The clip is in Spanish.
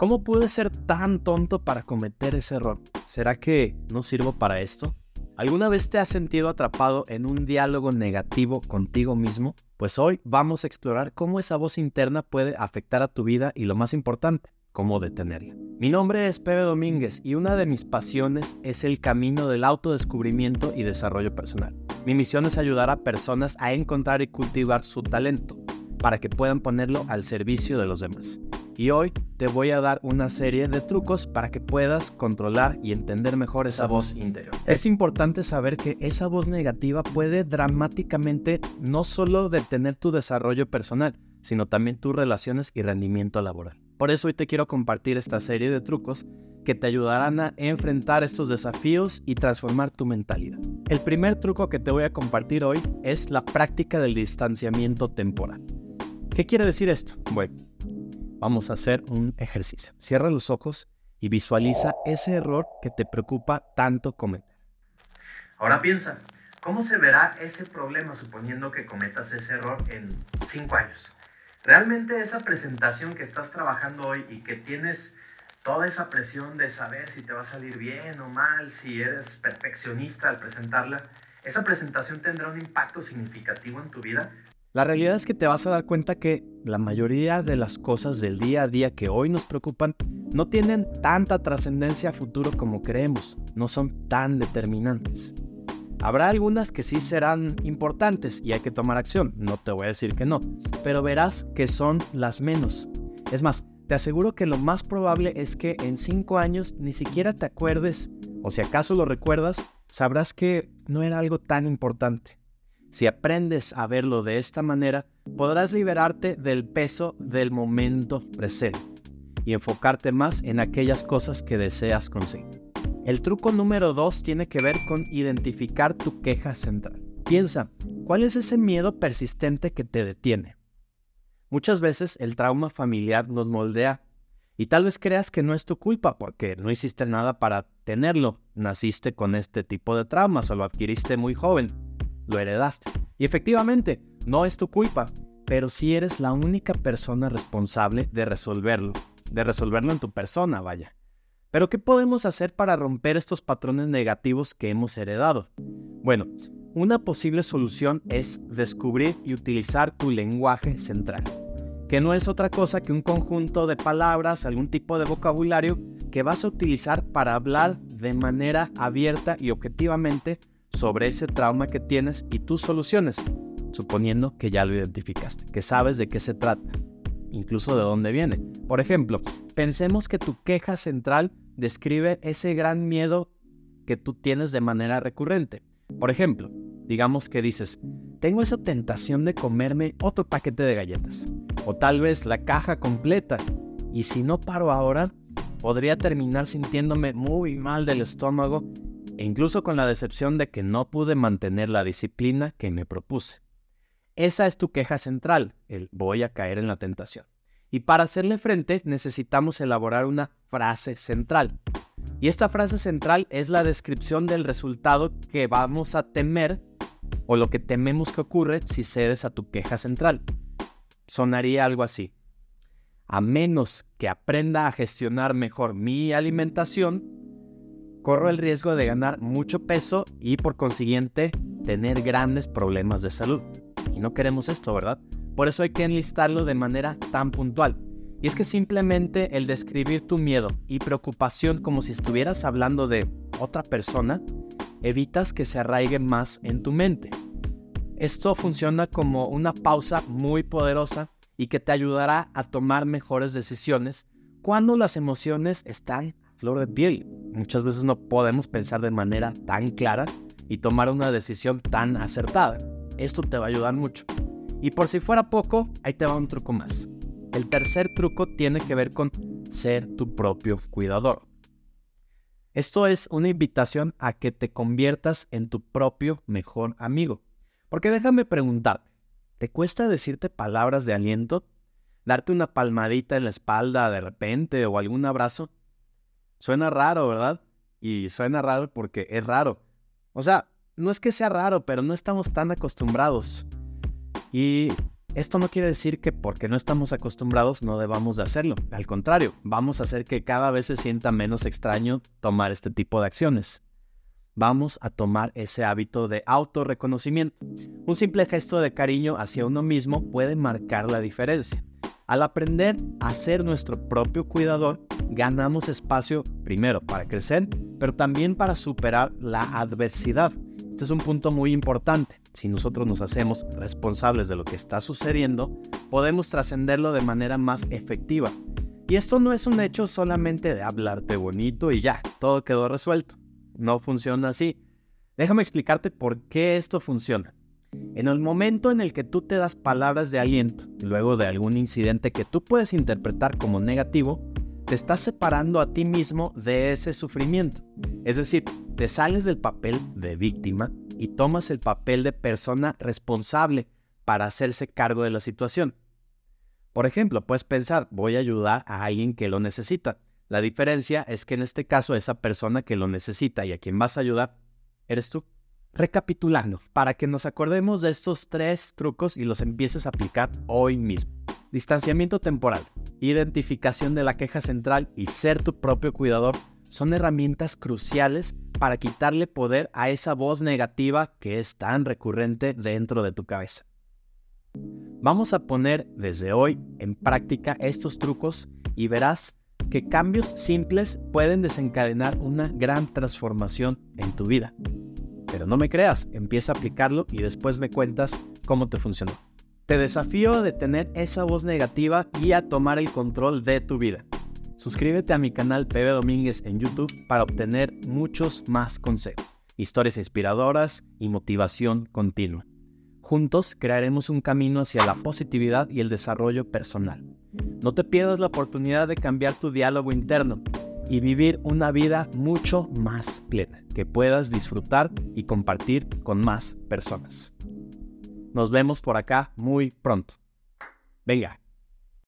¿Cómo pude ser tan tonto para cometer ese error? ¿Será que no sirvo para esto? ¿Alguna vez te has sentido atrapado en un diálogo negativo contigo mismo? Pues hoy vamos a explorar cómo esa voz interna puede afectar a tu vida y lo más importante, cómo detenerla. Mi nombre es Pepe Domínguez y una de mis pasiones es el camino del autodescubrimiento y desarrollo personal. Mi misión es ayudar a personas a encontrar y cultivar su talento para que puedan ponerlo al servicio de los demás y hoy te voy a dar una serie de trucos para que puedas controlar y entender mejor esa voz interior. Es importante saber que esa voz negativa puede dramáticamente no solo detener tu desarrollo personal, sino también tus relaciones y rendimiento laboral. Por eso hoy te quiero compartir esta serie de trucos que te ayudarán a enfrentar estos desafíos y transformar tu mentalidad. El primer truco que te voy a compartir hoy es la práctica del distanciamiento temporal. ¿Qué quiere decir esto? Bueno, vamos a hacer un ejercicio. Cierra los ojos y visualiza ese error que te preocupa tanto cometer. Ahora piensa, ¿cómo se verá ese problema suponiendo que cometas ese error en cinco años? Realmente esa presentación que estás trabajando hoy y que tienes toda esa presión de saber si te va a salir bien o mal, si eres perfeccionista al presentarla, esa presentación tendrá un impacto significativo en tu vida la realidad es que te vas a dar cuenta que la mayoría de las cosas del día a día que hoy nos preocupan no tienen tanta trascendencia a futuro como creemos, no son tan determinantes. Habrá algunas que sí serán importantes y hay que tomar acción, no te voy a decir que no, pero verás que son las menos. Es más, te aseguro que lo más probable es que en 5 años ni siquiera te acuerdes, o si acaso lo recuerdas, sabrás que no era algo tan importante. Si aprendes a verlo de esta manera, podrás liberarte del peso del momento presente y enfocarte más en aquellas cosas que deseas conseguir. El truco número 2 tiene que ver con identificar tu queja central. Piensa, ¿cuál es ese miedo persistente que te detiene? Muchas veces el trauma familiar nos moldea y tal vez creas que no es tu culpa porque no hiciste nada para tenerlo. Naciste con este tipo de traumas o lo adquiriste muy joven lo heredaste. Y efectivamente, no es tu culpa, pero sí eres la única persona responsable de resolverlo, de resolverlo en tu persona, vaya. Pero ¿qué podemos hacer para romper estos patrones negativos que hemos heredado? Bueno, una posible solución es descubrir y utilizar tu lenguaje central, que no es otra cosa que un conjunto de palabras, algún tipo de vocabulario que vas a utilizar para hablar de manera abierta y objetivamente sobre ese trauma que tienes y tus soluciones, suponiendo que ya lo identificaste, que sabes de qué se trata, incluso de dónde viene. Por ejemplo, pensemos que tu queja central describe ese gran miedo que tú tienes de manera recurrente. Por ejemplo, digamos que dices, tengo esa tentación de comerme otro paquete de galletas, o tal vez la caja completa, y si no paro ahora, podría terminar sintiéndome muy mal del estómago e incluso con la decepción de que no pude mantener la disciplina que me propuse. Esa es tu queja central, el voy a caer en la tentación. Y para hacerle frente necesitamos elaborar una frase central. Y esta frase central es la descripción del resultado que vamos a temer o lo que tememos que ocurre si cedes a tu queja central. Sonaría algo así. A menos que aprenda a gestionar mejor mi alimentación, corro el riesgo de ganar mucho peso y por consiguiente tener grandes problemas de salud. Y no queremos esto, ¿verdad? Por eso hay que enlistarlo de manera tan puntual. Y es que simplemente el describir tu miedo y preocupación como si estuvieras hablando de otra persona, evitas que se arraigue más en tu mente. Esto funciona como una pausa muy poderosa y que te ayudará a tomar mejores decisiones cuando las emociones están flor de piel. Muchas veces no podemos pensar de manera tan clara y tomar una decisión tan acertada. Esto te va a ayudar mucho. Y por si fuera poco, ahí te va un truco más. El tercer truco tiene que ver con ser tu propio cuidador. Esto es una invitación a que te conviertas en tu propio mejor amigo. Porque déjame preguntarte, ¿te cuesta decirte palabras de aliento? ¿Darte una palmadita en la espalda de repente o algún abrazo? Suena raro, ¿verdad? Y suena raro porque es raro. O sea, no es que sea raro, pero no estamos tan acostumbrados. Y Esto no quiere decir que porque no estamos acostumbrados no debamos de hacerlo. Al contrario, vamos a hacer que cada vez se sienta menos extraño tomar este tipo de acciones. Vamos a tomar ese hábito de autorreconocimiento. Un simple gesto de cariño hacia uno mismo puede marcar la diferencia. Al aprender a ser nuestro propio cuidador, ganamos espacio primero para crecer, pero también para superar la adversidad. Este es un punto muy importante. Si nosotros nos hacemos responsables de lo que está sucediendo, podemos trascenderlo de manera más efectiva. Y esto no es un hecho solamente de hablarte bonito y ya, todo quedó resuelto. No funciona así. Déjame explicarte por qué esto funciona. En el momento en el que tú te das palabras de aliento, luego de algún incidente que tú puedes interpretar como negativo, te estás separando a ti mismo de ese sufrimiento. Es decir, te sales del papel de víctima y tomas el papel de persona responsable para hacerse cargo de la situación. Por ejemplo, puedes pensar, voy a ayudar a alguien que lo necesita. La diferencia es que en este caso esa persona que lo necesita y a quien vas a ayudar eres tú. Recapitulando, para que nos acordemos de estos tres trucos y los empieces a aplicar hoy mismo. Distanciamiento temporal, identificación de la queja central y ser tu propio cuidador son herramientas cruciales para quitarle poder a esa voz negativa que es tan recurrente dentro de tu cabeza. Vamos a poner desde hoy en práctica estos trucos y verás que cambios simples pueden desencadenar una gran transformación en tu vida. Pero no me creas, empieza a aplicarlo y después me cuentas cómo te funcionó. Te desafío a detener esa voz negativa y a tomar el control de tu vida. Suscríbete a mi canal PB Domínguez en YouTube para obtener muchos más consejos, historias inspiradoras y motivación continua. Juntos crearemos un camino hacia la positividad y el desarrollo personal. No te pierdas la oportunidad de cambiar tu diálogo interno y vivir una vida mucho más plena, que puedas disfrutar y compartir con más personas. Nos vemos por acá muy pronto. Venga,